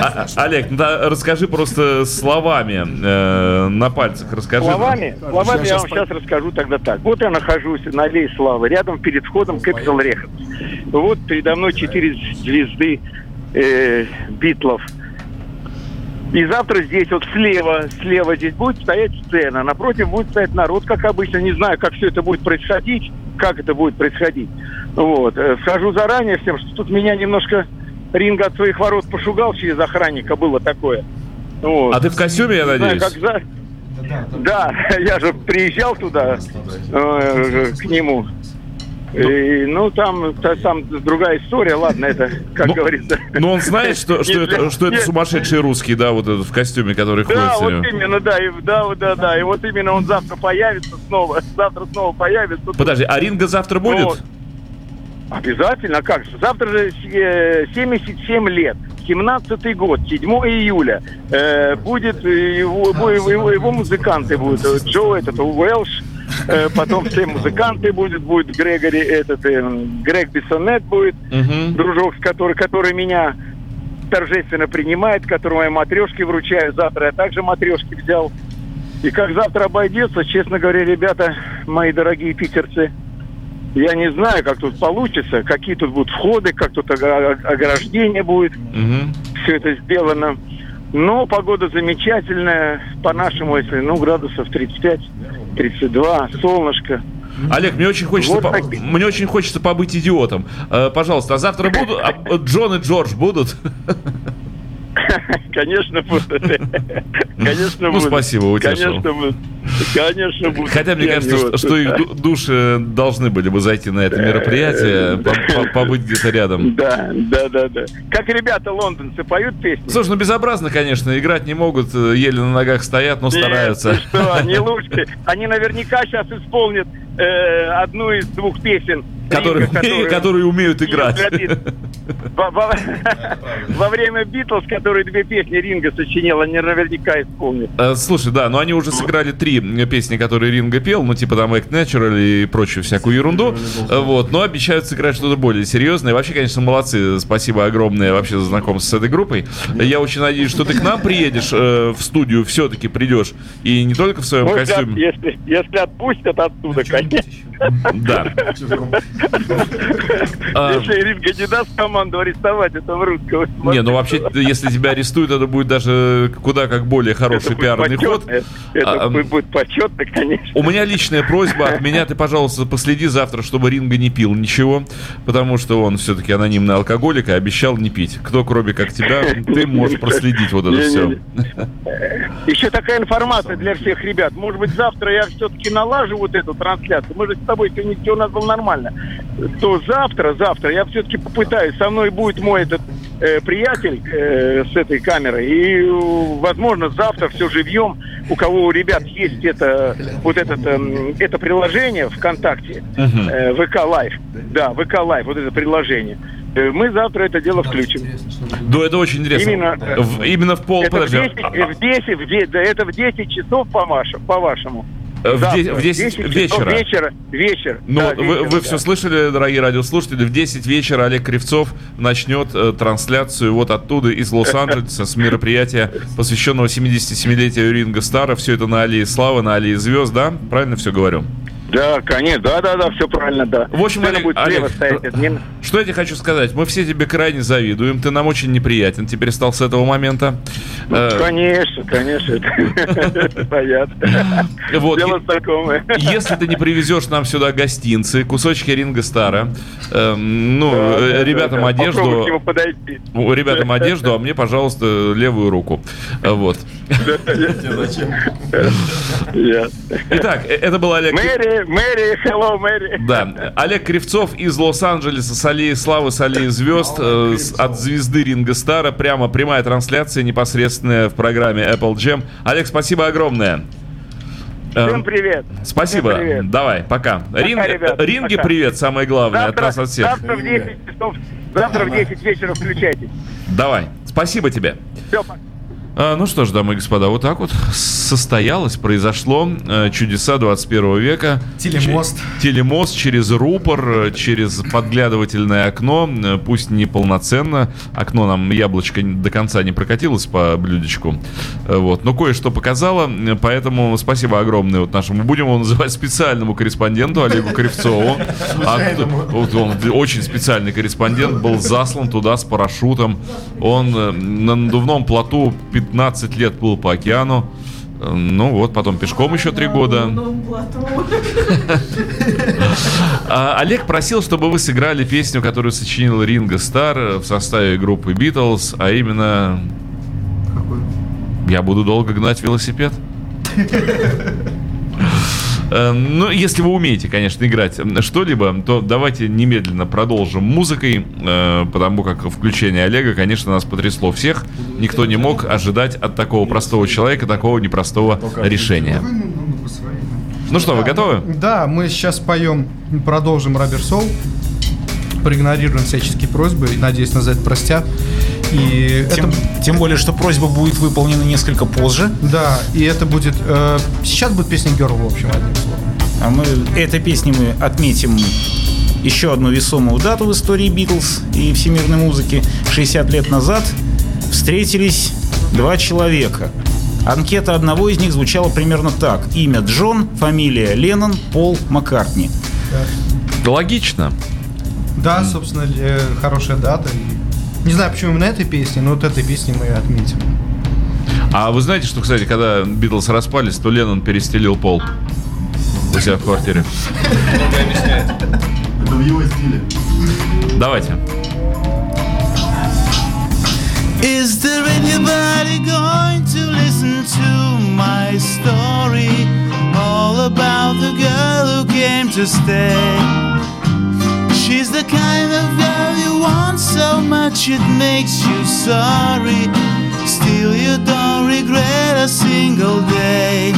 А- Олег, ну да, расскажи просто словами э, на пальцах, расскажи. Словами, словами я вам сейчас расскажу тогда так. Вот я нахожусь на аллее Славы, рядом перед входом Capital Records. Вот передо мной четыре звезды э, Битлов. И завтра здесь вот слева, слева здесь будет стоять сцена, напротив будет стоять народ, как обычно. Не знаю, как все это будет происходить, как это будет происходить. Вот. Э, Скажу заранее всем, что тут меня немножко Ринга от своих ворот пошугал через охранника, было такое. Вот. А ты в костюме, я Не знаю, надеюсь? как за- Да, я же приезжал туда э, к нему. И, ну, там, та- там другая история, ладно, это, как Ну, говорится. Ну, он знает, что, что, это, что это Нет, сумасшедший русский, да, вот этот в костюме, который ходит Да, вот именно, да, и, да, да, да, и вот именно он завтра появится снова, завтра снова появится. Подожди, а Ринга завтра будет? Вот. Обязательно, как же. Завтра же э, 77 лет. 17 год, 7 июля. Э, будет э, его, его, его- его музыканты будут. Э, Джо этот Уэлш, э, потом все музыканты будут, будет Грегори этот, э, Грег Бессонет будет, Мгм. дружок, который, который меня торжественно принимает, которому я матрешки вручаю завтра. Я также матрешки взял. И как завтра обойдется, честно говоря, ребята, мои дорогие питерцы, я не знаю, как тут получится, какие тут будут входы, как тут ограждение будет. Мгм. Все это сделано. Но погода замечательная, по-нашему, если, ну, градусов 35-32, солнышко. Олег, мне очень хочется, Вот по- так. мне очень хочется побыть идиотом. Э, пожалуйста, а завтра будут, а, Джон и Джордж будут? Конечно, будут. Конечно, Ну, будут. спасибо, утешил. Конечно, будут. Конечно, будут. Хотя мне кажется, что, что их души должны были бы зайти на это мероприятие, по- побыть где-то рядом. Да, да, да, да. Как ребята лондонцы поют песни? Слушай, ну безобразно, конечно, играть не могут, э, еле на ногах стоят, но Нет, стараются. что, они лучше. Они наверняка сейчас исполнят э, одну из двух песен. Которые- которые умеют играть. Во, во- во время Битлз, которые две песни Ринга сочинил, они наверняка исполнят. Э, Слушай, да, но они уже сыграли три э, песни, которые Ринга пел, ну типа там Act Natural и прочую всякую ерунду, Э, вот, но обещают сыграть что-то более серьезное. Вообще, конечно, молодцы, спасибо огромное вообще за знакомство с этой группой. Я очень надеюсь, что ты к нам приедешь э, в студию, все-таки придешь, и не только в своем костюме. если, если отпустят оттуда, конечно. Да. А, Если Ринга не даст команду арестовать этого русского. Не, ну вообще, если тебя арестуют, это будет даже куда как более хороший пиарный ход. Это А, будет, почетно, конечно. У меня личная просьба от меня, ты, пожалуйста, последи завтра, чтобы Ринга не пил ничего, потому что он все-таки анонимный алкоголик и обещал не пить. Кто, кроме как тебя, ты можешь проследить вот это все. Еще такая информация для всех ребят. Может быть, завтра я все-таки налажу вот эту трансляцию. Мы же с тобой все у нас было нормально. То завтра, завтра я все-таки попытаюсь. Со мной будет мой этот э, приятель э, с этой камерой. И, э, возможно, завтра все живьем. У кого у ребят есть это, вот этот, эм, это приложение ВКонтакте, э, VK Live. Да, VK Live, вот это приложение. Э, Мы завтра это дело включим. Да, это очень интересно. Именно, э, В- именно в пол... Это в подожди, 10, э, в 10, в де- да, это в 10 часов по вашему. По вашему. Э, в Завтра, де- в 10 часов вечера. вечера. Вечер. Ну, да, вы, вечер, вы да. все слышали, дорогие радиослушатели, в 10 вечера Олег Кривцов начнет э, трансляцию вот оттуда, из Лос-Анджелеса, с мероприятия, посвященного 77-летию Ринга Стара. Все это на Аллее Славы, на Аллее Звезд, да? Правильно все говорю? Да, конечно, да, да, да, все правильно, да. В общем, Олег- будет Олег, стоять, это Что я тебе хочу сказать? Мы все тебе крайне завидуем. Ты нам очень неприятен теперь стал с этого момента. Э, Конечно, конечно, это понятно. Вот, Дело знакомое. Если ты не привезешь нам сюда гостинцы, кусочки Ринга Стара, эм, ну, э, ребятам одежду, ребятам одежду, а мне, пожалуйста, левую руку. Э, Вот. Итак, э, это был Олег. Мэри, Мэри, hello, Мэри. Да, Олег Кривцов из Лос-Анджелеса с аллеи славы, с аллеи звезд, э, от звезды Ринга Стара. Прямо прямая трансляция непосредственная в программе Apple Jam. Олег, спасибо огромное. Эм, Всем привет. Спасибо. Всем привет. Давай, пока. Ринг- ребята, ринге пока. привет, самое главное, от Завтра, нас от всех. завтра в 10 часов, завтра в 10 вечера включайтесь. Давай. Спасибо тебе. Все, пока. А, ну что ж, дамы и господа, вот так вот состоялось, произошло э, чудеса 21 века. Телемост. Телемост через рупор, через подглядывательное окно, э, пусть не полноценно. Окно нам яблочко до конца не прокатилось по блюдечку. Э, Вот, но кое-что показало, поэтому спасибо огромное вот нашему, будем его называть специальному корреспонденту Олегу Кривцову. А он очень специальный корреспондент, был заслан туда с парашютом. Он на надувном плоту 15 лет плыл по океану. Э, Ну вот, потом пешком еще три года. А, Олег просил, чтобы вы сыграли песню, которую сочинил Ринго Стар в составе группы Битлз, а именно «Я буду долго гнать велосипед». Э, Ну, если вы умеете, конечно, играть что-либо, то давайте немедленно продолжим музыкой, э, потому как включение Олега, конечно, нас потрясло всех. Никто не мог ожидать от такого простого человека такого непростого решения. Ну что, вы готовы? Да, мы сейчас поем, продолжим Рабер Соул. Проигнорируем всяческие просьбы. и, Надеюсь, нас за это простят. И Тем, это, тем более, что просьба будет выполнена несколько позже. да, и это будет... э, сейчас будет песня Girl, в общем, одним словом. А мы этой песней мы отметим еще одну весомую дату в истории Битлз и всемирной музыки. 60 лет назад встретились два человека. Анкета одного из них звучала примерно так. Имя Джон, фамилия Леннон, Пол Маккартни. Логично. Да, собственно, э, хорошая дата. И Не знаю, почему именно этой песни, но вот этой песни мы отметим. А вы знаете, что, кстати, когда Битлз распались, то Леннон перестелил пол у себя в квартире? Это в его стиле. Давайте. Is there anybody going to listen to my story? All about the girl who came to stay. She's the kind of girl you want so much it makes you sorry. Still, you don't regret a single day.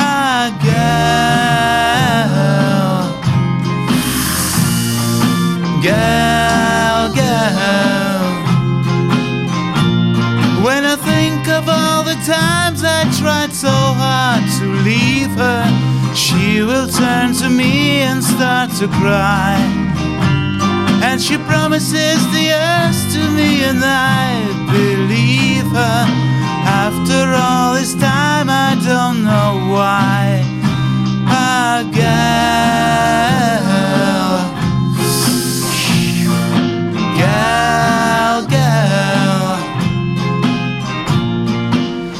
Ah, girl, girl, girl. When I think of all the times I tried so hard to leave her, she will turn to me and start to cry. And she promises the earth to me, and I believe her. After all this time, I don't know why. Ah, girl, girl, girl.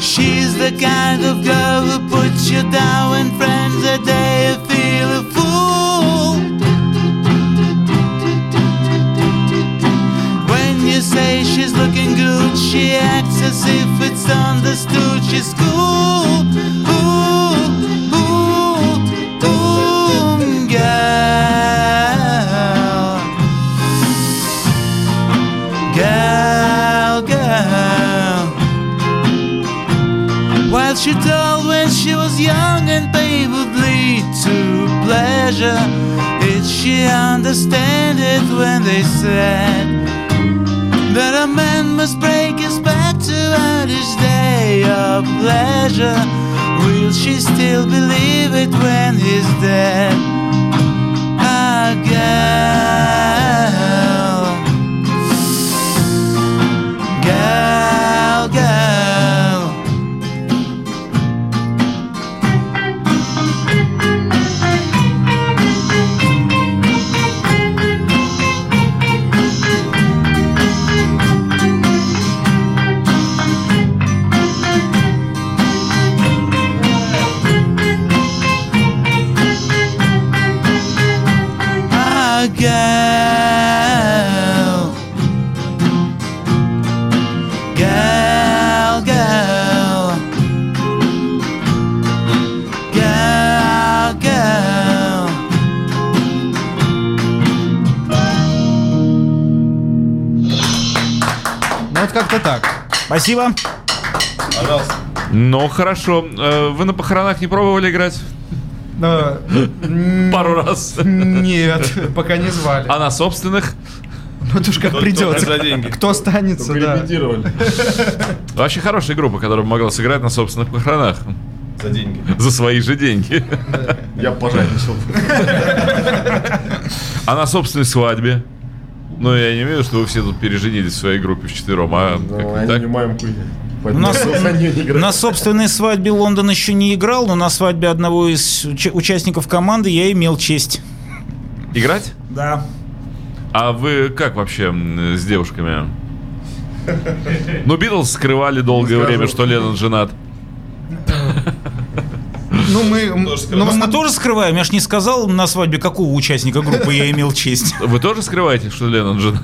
She's the kind of girl who puts you down she understand it when they said that a man must break his back to earn his day of pleasure? Will she still believe it when he's dead? Ah, Спасибо. Пожалуйста. Ну, хорошо. Э, Вы на похоронах не пробовали играть? Пару раз. Нет, пока не звали. А на собственных? Ну это уж как Только придется. за деньги. Кто останется, да. Вообще хорошая группа, которая могла сыграть на собственных похоронах. За деньги. За свои же деньги. Я пожадничал. А на собственной свадьбе? Ну, я не имею в что вы все тут переженились в своей группе вчетвером, а Ну, они так? не мамку. У нас на собственной свадьбе Лондон еще не играл, но на свадьбе одного из уча- участников команды я имел честь. Играть? Да. А вы как вообще с девушками? Ну, Битлз скрывали долгое скажу. время, что Леннон женат. Ну мы, Тоже ну, Мы мы- тоже скрываем, я ж не сказал на свадьбе, какого участника группы я имел честь. Вы тоже скрываете, что Леннон женат?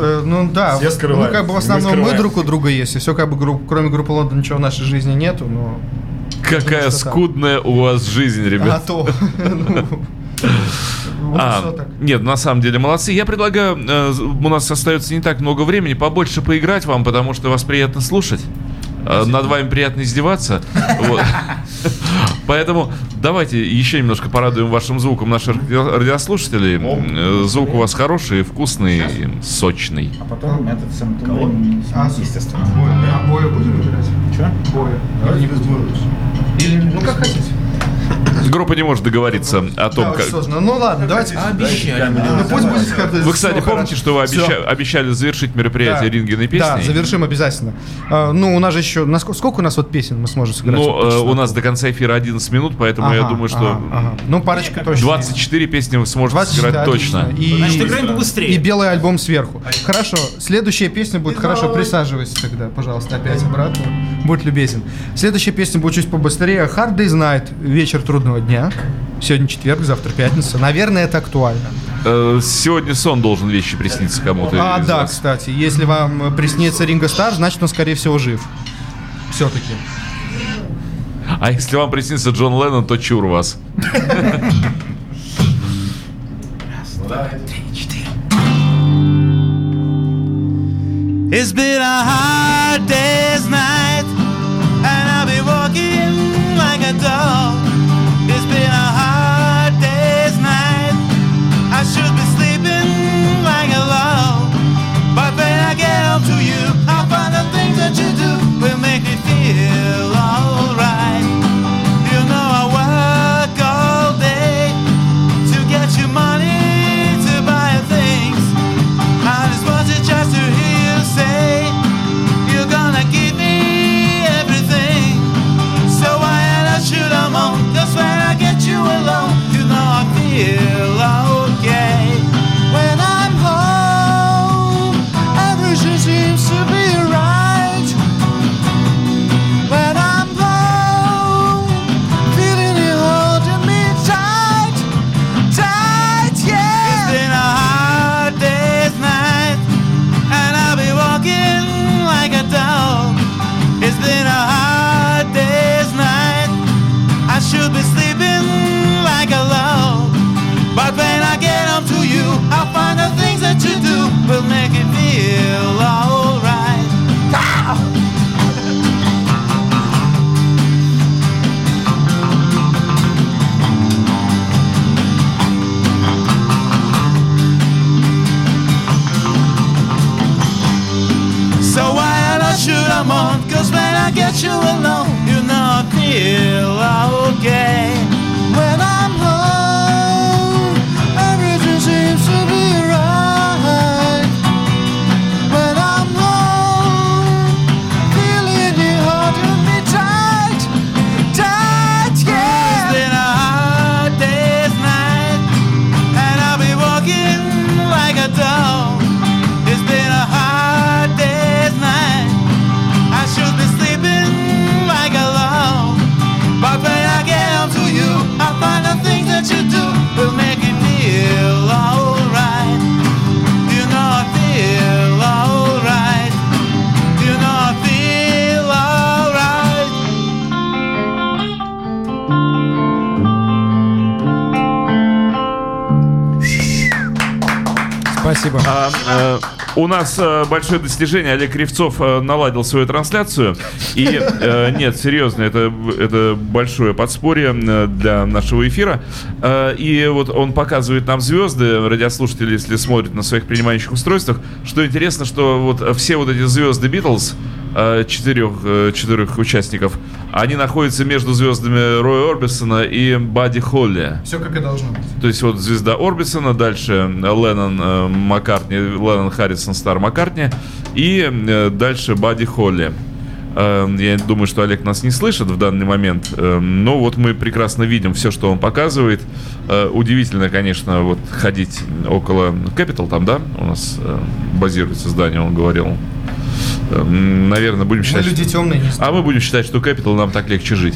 э, ну да, Все скрывают. ну как бы в Мы основном мы, скрываем. друг у друга есть, и все как бы групп- кроме группы Лондон ничего в нашей жизни нету, но Какая так. скудная у вас жизнь, а ребят. то. Ну, вот А, нет, на самом деле молодцы. Я предлагаю, э, у нас остается не так много времени, побольше поиграть вам, потому что вас приятно слушать. Э, Над вами приятно издеваться. Поэтому давайте еще немножко порадуем вашим звуком наших радио- радиослушателей. Э, Звук у вас хороший, вкусный, сочный. А потом этот сам А, естественно. Боя будем играть? Че? Боя. Или, ну как хотите. Группа не может договориться о Да, том, как... сложно. Ну ладно, давайте. Обещали. Ну пусть будет как-то Вы, кстати, помните, что вы обещали завершить мероприятие Да. Рингиной Да, песней? завершим обязательно. А, ну, у нас же еще... Сколько у нас вот песен мы сможем сыграть? Ну, Вот э, у нас до конца эфира 11 минут, поэтому я думаю, что ага, ага. Ну, парочка точно. 24 песни вы сможете 24, сыграть точно. И, Значит, играем побыстрее. И белый альбом сверху. Хорошо, следующая песня будет... Хорошо, присаживайся тогда, пожалуйста, опять обратно. Будь любезен. Следующая песня будет чуть побыстрее. Hard Day's Night. Вечер трудного дня. Сегодня четверг, завтра пятница. Наверное, это актуально. Э, Сегодня сон должен вещи присниться кому-то. А, да, вас. кстати. Если вам приснится Ринго Стар, значит, он, скорее всего, жив. Все-таки. А если вам приснится Джон Леннон, то чур вас. It's been a hard day's night, down Cause when I get you alone, you know I feel okay. When I'm Спасибо. А, э, у нас э, большое достижение. Олег Кривцов э, наладил свою трансляцию. И э, нет, серьезно, это, это большое подспорье для нашего эфира. Э, и вот он показывает нам звезды, радиослушатели, если смотрят на своих принимающих устройствах. Что интересно, что вот все вот эти звезды Битлз, четырех, четырех участников, они находятся между звездами Роя Орбисона и Бадди Холли. Все как и должно быть. То есть вот звезда Орбисона, дальше Леннон э, Маккартни, Леннон Харрисон Стар Маккартни и э, дальше Бадди Холли. Э, Я думаю, что Олег нас не слышит в данный момент, э, но вот мы прекрасно видим все, что он показывает. Э, Удивительно, конечно, вот ходить около Capital, там, да, у нас э, базируется здание, он говорил. Э, Наверное, будем Мы считать... люди что- темные, не а мы будем считать, что Capital нам так легче жить.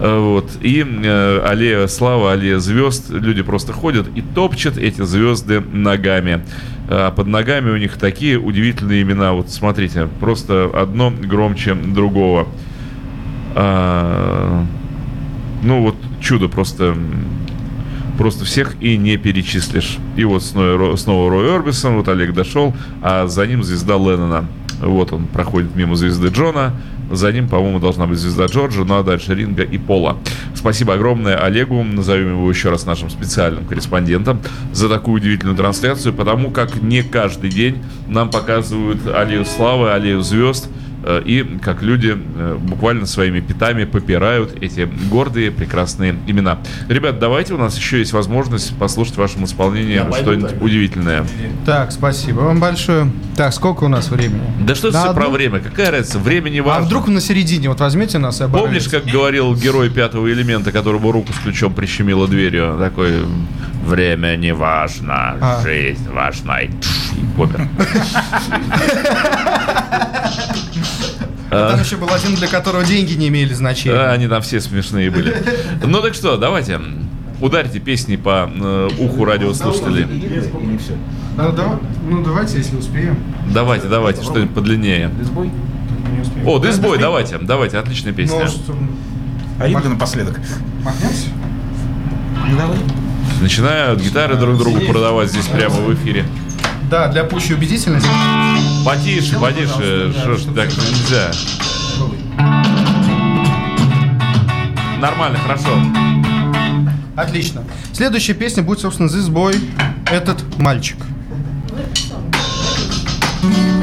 Э, Вот. И э, аллея славы, аллея звезд. Люди просто ходят и топчут эти звезды ногами. А под ногами у них такие удивительные имена. Вот смотрите, просто одно громче другого. А, ну вот чудо просто просто всех и не перечислишь. И вот снова, снова Рой Орбисон, вот Олег дошел, а за ним звезда Леннона. Вот он проходит мимо звезды Джона, за ним, по-моему, должна быть звезда Джорджа, ну а дальше Ринга и Пола. Спасибо огромное Олегу, назовем его еще раз нашим специальным корреспондентом, за такую удивительную трансляцию, потому как не каждый день нам показывают аллею славы, аллею звезд, и как люди э, буквально своими пятами попирают эти гордые, прекрасные имена. Ребят, давайте у нас еще есть возможность послушать в вашем исполнении что-нибудь удивительное. Так, спасибо вам большое. Так, сколько у нас времени? Да что это все про одну? время? Какая разница? Время не А важно. вдруг на середине вот возьмите нас и Помнишь, как говорил герой пятого элемента, которому руку с ключом прищемило дверью? Такой, время не важно, А. жизнь важна. И, тш, и помер. А Там еще был один, для которого деньги не имели значения. Да, они там все смешные были. Ну так что, давайте, ударьте песни по э, уху радиослушателей. Ну, да- ну, давайте, если успеем. Давайте, давайте, что-нибудь подлиннее. О, Дисбой, давайте, давайте, отличная песня. Ну, А Ринга напоследок. Махнемся? Начинают гитары друг другу продавать здесь прямо в эфире. Да, для пущей убедительности. Потише, потише, что ж так нельзя. Нормально, хорошо. Отлично. Следующая песня будет, собственно, This Boy, этот мальчик. That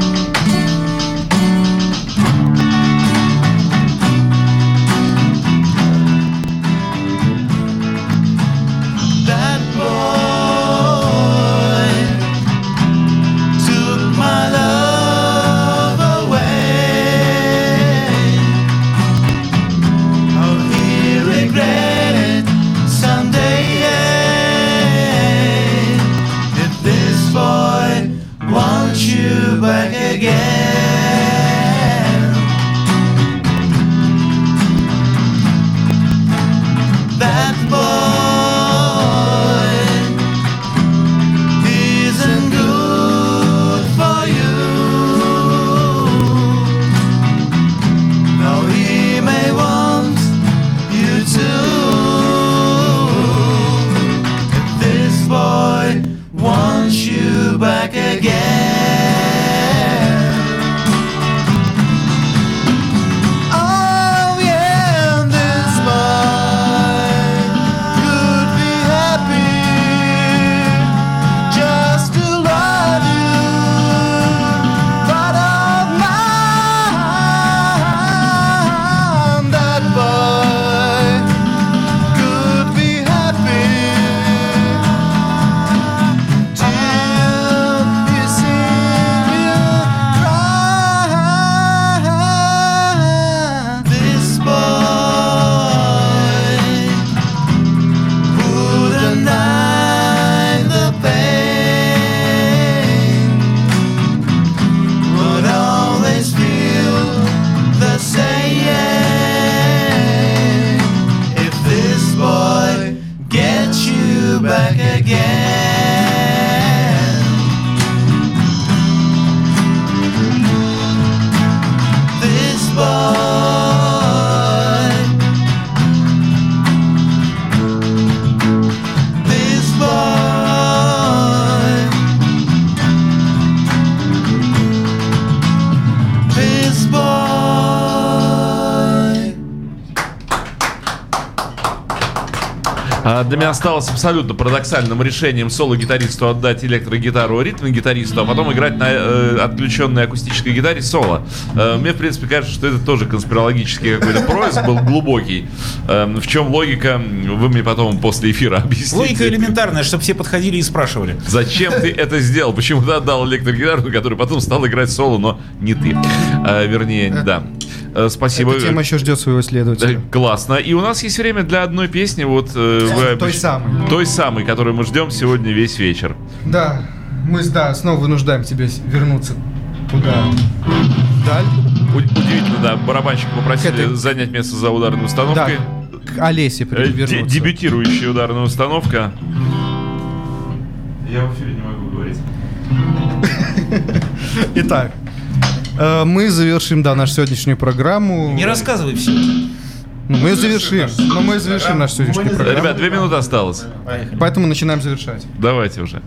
осталось абсолютно парадоксальным решением соло-гитаристу отдать электрогитару ритм-гитаристу, а потом играть на э, отключенной акустической гитаре соло. Э, мне, в принципе, кажется, что это тоже конспирологический какой-то происк был глубокий. Э, в чем логика, вы мне потом после эфира объясните. Логика элементарная, чтобы все подходили и спрашивали. Зачем ты это сделал? Почему ты отдал электрогитару, который потом стал играть соло, но не ты? Э, вернее, да. Э, Спасибо. Эта тема еще ждет своего исследователя. Да, Классно. И у нас есть время для одной песни. Вот э, Той самой. Той самой, которую мы ждем сегодня весь вечер. Да, мы да, снова вынуждаем тебя вернуться туда. Даль. У- удивительно, да. Барабанщик попросили этой- занять место за ударной установкой. К Олесе Э, вернуться. дебютирующая ударная установка. Я в эфире не могу говорить. Итак, мы завершим, да, нашу сегодняшнюю программу. Не рассказывай все. Ну, мы завершим, но мы завершим нашу сегодняшнюю программу. Ребят, две минуты осталось. Поэтому начинаем завершать. Давайте уже.